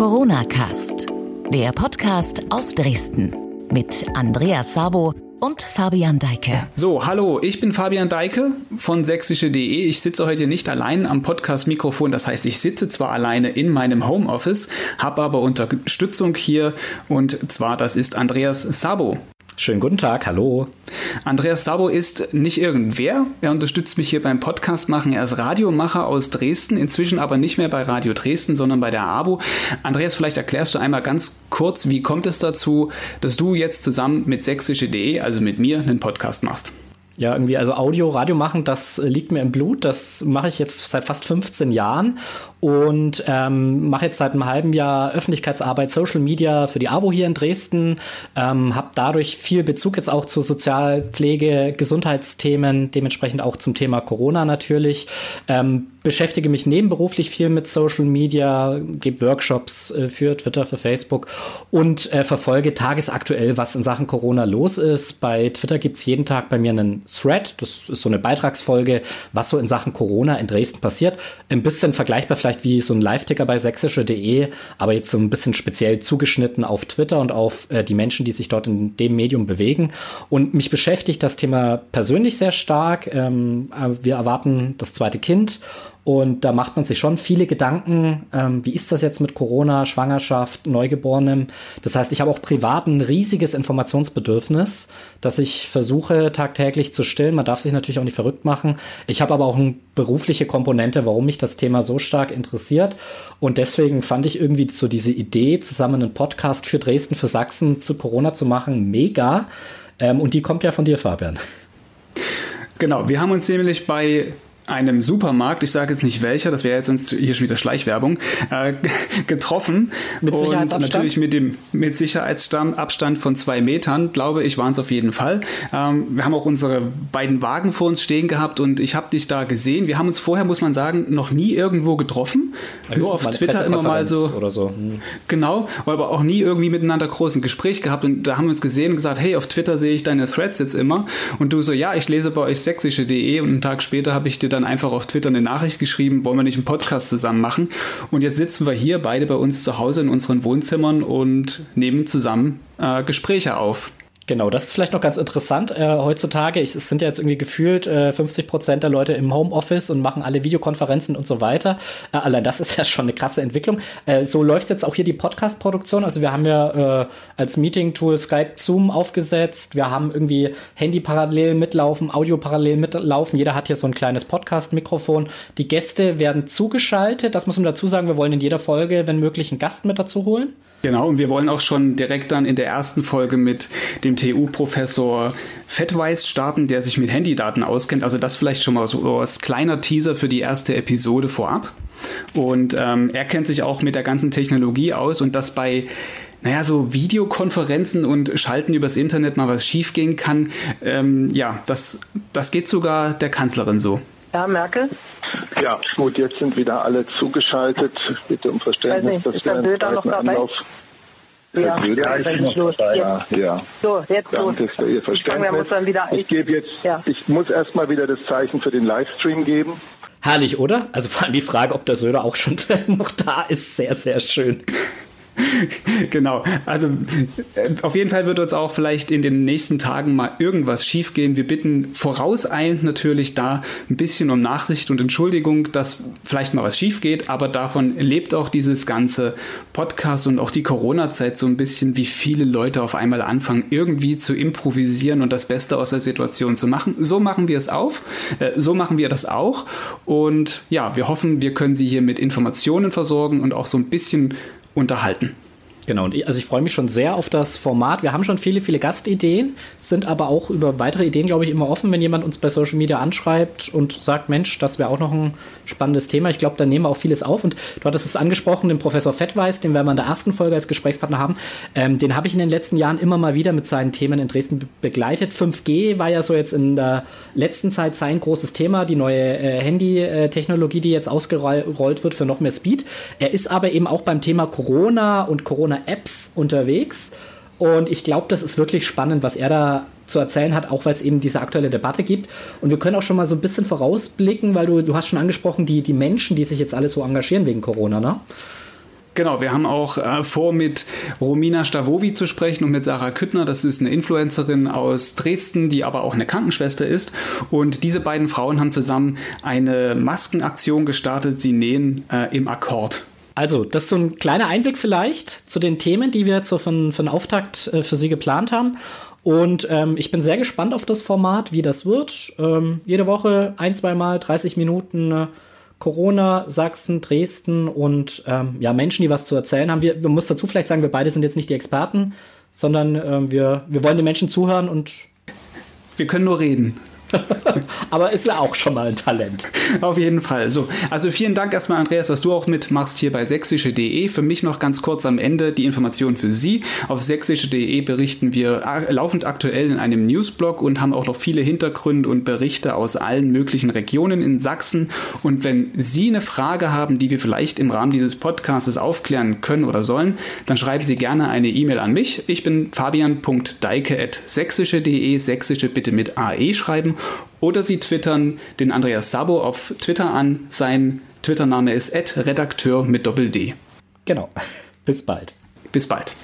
Corona Cast, der Podcast aus Dresden mit Andreas Sabo und Fabian Deike. So, hallo, ich bin Fabian Deike von sächsische.de. Ich sitze heute nicht allein am Podcast-Mikrofon. Das heißt, ich sitze zwar alleine in meinem Homeoffice, habe aber Unterstützung hier und zwar das ist Andreas Sabo. Schönen guten Tag, hallo. Andreas Sabo ist nicht irgendwer. Er unterstützt mich hier beim Podcast machen. Er ist Radiomacher aus Dresden, inzwischen aber nicht mehr bei Radio Dresden, sondern bei der AWO. Andreas, vielleicht erklärst du einmal ganz kurz, wie kommt es dazu, dass du jetzt zusammen mit sächsische.de, also mit mir, einen Podcast machst? Ja, irgendwie, also Audio, Radio machen, das liegt mir im Blut. Das mache ich jetzt seit fast 15 Jahren und ähm, mache jetzt seit einem halben Jahr Öffentlichkeitsarbeit, Social Media für die AWO hier in Dresden. Ähm, habe dadurch viel Bezug jetzt auch zu Sozialpflege, Gesundheitsthemen, dementsprechend auch zum Thema Corona natürlich. Ähm, beschäftige mich nebenberuflich viel mit Social Media, gebe Workshops äh, für Twitter, für Facebook und äh, verfolge tagesaktuell, was in Sachen Corona los ist. Bei Twitter gibt's jeden Tag bei mir einen Thread, das ist so eine Beitragsfolge, was so in Sachen Corona in Dresden passiert. Ein bisschen vergleichbar vielleicht wie so ein Live-Ticker bei sächsische.de, aber jetzt so ein bisschen speziell zugeschnitten auf Twitter und auf äh, die Menschen, die sich dort in dem Medium bewegen. Und mich beschäftigt das Thema persönlich sehr stark. Ähm, wir erwarten das zweite Kind und da macht man sich schon viele Gedanken, ähm, wie ist das jetzt mit Corona, Schwangerschaft, Neugeborenem. Das heißt, ich habe auch privat ein riesiges Informationsbedürfnis, das ich versuche tagtäglich zu stillen. Man darf sich natürlich auch nicht verrückt machen. Ich habe aber auch eine berufliche Komponente, warum mich das Thema so stark interessiert. Und deswegen fand ich irgendwie so diese Idee, zusammen einen Podcast für Dresden, für Sachsen zu Corona zu machen, mega. Ähm, und die kommt ja von dir, Fabian. Genau, wir haben uns nämlich bei einem Supermarkt, ich sage jetzt nicht welcher, das wäre jetzt uns hier schon wieder Schleichwerbung, äh, getroffen. Mit und natürlich mit dem mit Sicherheitsabstand von zwei Metern, glaube ich, waren es auf jeden Fall. Ähm, wir haben auch unsere beiden Wagen vor uns stehen gehabt und ich habe dich da gesehen. Wir haben uns vorher, muss man sagen, noch nie irgendwo getroffen. Nur auf Twitter immer mal so. Oder so. Hm. Genau, aber auch nie irgendwie miteinander groß ein Gespräch gehabt und da haben wir uns gesehen und gesagt, hey, auf Twitter sehe ich deine Threads jetzt immer und du so, ja, ich lese bei euch sächsische.de und einen Tag später habe ich dir dann dann einfach auf Twitter eine Nachricht geschrieben, wollen wir nicht einen Podcast zusammen machen? Und jetzt sitzen wir hier beide bei uns zu Hause in unseren Wohnzimmern und nehmen zusammen äh, Gespräche auf. Genau, das ist vielleicht noch ganz interessant. Äh, heutzutage, ich, es sind ja jetzt irgendwie gefühlt äh, 50 Prozent der Leute im Homeoffice und machen alle Videokonferenzen und so weiter. Äh, allein das ist ja schon eine krasse Entwicklung. Äh, so läuft jetzt auch hier die Podcast-Produktion. Also wir haben ja äh, als Meeting-Tool Skype, Zoom aufgesetzt. Wir haben irgendwie Handy parallel mitlaufen, Audio parallel mitlaufen. Jeder hat hier so ein kleines Podcast-Mikrofon. Die Gäste werden zugeschaltet. Das muss man dazu sagen. Wir wollen in jeder Folge, wenn möglich, einen Gast mit dazu holen. Genau, und wir wollen auch schon direkt dann in der ersten Folge mit dem TU-Professor Fettweiß starten, der sich mit Handydaten auskennt. Also das vielleicht schon mal so als kleiner Teaser für die erste Episode vorab. Und ähm, er kennt sich auch mit der ganzen Technologie aus und dass bei naja, so Videokonferenzen und Schalten übers Internet mal was schiefgehen kann, ähm, ja, das, das geht sogar der Kanzlerin so. Ja, Merkel? Ja, gut, jetzt sind wieder alle zugeschaltet. Bitte um Verständnis, dass wir einen zweiten noch dabei? Anlauf ja, ja, ich muss los. Ja, ja. So, jetzt Danke los. für Ihr Verständnis. Ich, ich gebe jetzt, ja. ich muss erstmal wieder das Zeichen für den Livestream geben. Herrlich, oder? Also vor allem die Frage, ob der Söder auch schon noch da ist, sehr, sehr schön. genau. Also äh, auf jeden Fall wird uns auch vielleicht in den nächsten Tagen mal irgendwas schiefgehen. Wir bitten vorauseilend natürlich da ein bisschen um Nachsicht und Entschuldigung, dass vielleicht mal was schief geht, aber davon lebt auch dieses ganze Podcast und auch die Corona-Zeit so ein bisschen, wie viele Leute auf einmal anfangen, irgendwie zu improvisieren und das Beste aus der Situation zu machen. So machen wir es auf, äh, so machen wir das auch. Und ja, wir hoffen, wir können Sie hier mit Informationen versorgen und auch so ein bisschen unterhalten. Genau, und also ich freue mich schon sehr auf das Format. Wir haben schon viele, viele Gastideen, sind aber auch über weitere Ideen, glaube ich, immer offen, wenn jemand uns bei Social Media anschreibt und sagt, Mensch, das wäre auch noch ein spannendes Thema. Ich glaube, da nehmen wir auch vieles auf. Und du hattest es angesprochen, den Professor Fettweiß, den werden wir in der ersten Folge als Gesprächspartner haben. Ähm, den habe ich in den letzten Jahren immer mal wieder mit seinen Themen in Dresden begleitet. 5G war ja so jetzt in der letzten Zeit sein großes Thema, die neue äh, Handy-Technologie, die jetzt ausgerollt wird für noch mehr Speed. Er ist aber eben auch beim Thema Corona und Corona Apps unterwegs. Und ich glaube, das ist wirklich spannend, was er da zu erzählen hat, auch weil es eben diese aktuelle Debatte gibt. Und wir können auch schon mal so ein bisschen vorausblicken, weil du, du hast schon angesprochen, die, die Menschen, die sich jetzt alle so engagieren wegen Corona, ne? Genau, wir haben auch äh, vor, mit Romina Stavovi zu sprechen und mit Sarah Küttner. Das ist eine Influencerin aus Dresden, die aber auch eine Krankenschwester ist. Und diese beiden Frauen haben zusammen eine Maskenaktion gestartet. Sie nähen äh, im Akkord. Also, das ist so ein kleiner Einblick vielleicht zu den Themen, die wir jetzt so von, von Auftakt äh, für Sie geplant haben. Und ähm, ich bin sehr gespannt auf das Format, wie das wird. Ähm, jede Woche ein, zweimal 30 Minuten äh, Corona, Sachsen, Dresden und ähm, ja, Menschen, die was zu erzählen haben. Wir, man muss dazu vielleicht sagen, wir beide sind jetzt nicht die Experten, sondern ähm, wir, wir wollen den Menschen zuhören und. Wir können nur reden. Aber ist ja auch schon mal ein Talent. Auf jeden Fall. So, also vielen Dank erstmal, Andreas, dass du auch mitmachst hier bei sächsische.de. Für mich noch ganz kurz am Ende die Information für Sie. Auf sächsische.de berichten wir laufend aktuell in einem Newsblog und haben auch noch viele Hintergründe und Berichte aus allen möglichen Regionen in Sachsen. Und wenn Sie eine Frage haben, die wir vielleicht im Rahmen dieses Podcasts aufklären können oder sollen, dann schreiben Sie gerne eine E-Mail an mich. Ich bin fabian.deike.sächsische.de. Sächsische bitte mit AE schreiben oder Sie twittern den Andreas Sabo auf Twitter an. Sein Twitter-Name ist Redakteur mit Doppel-D. Genau. Bis bald. Bis bald.